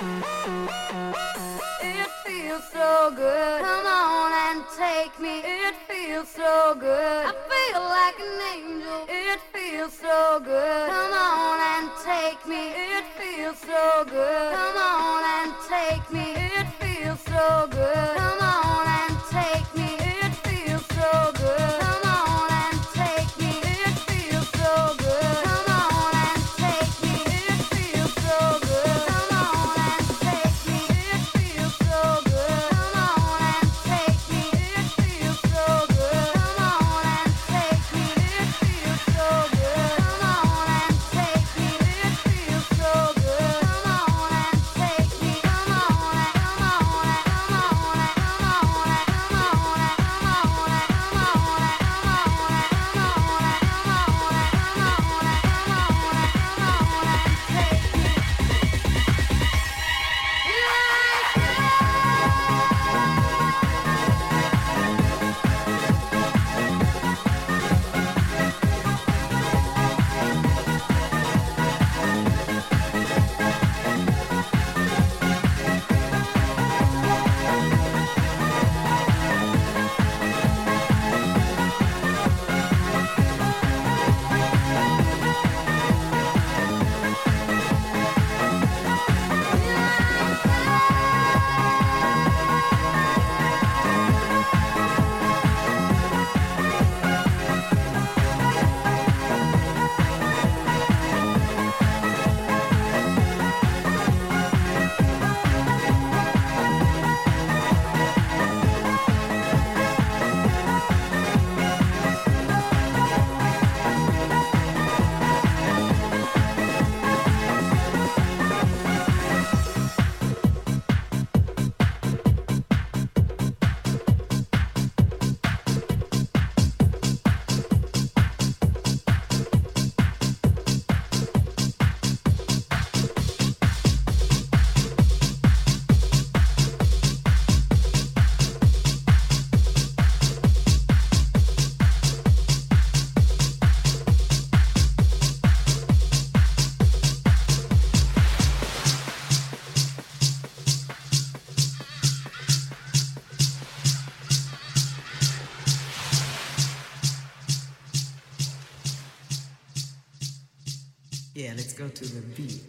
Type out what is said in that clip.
It feels so good. Come on and take me. It feels so good. I feel like an angel. It feels so good. Come on and take me. It feels so good. Come on and take me. It feels so good. Come on. Go to the beach.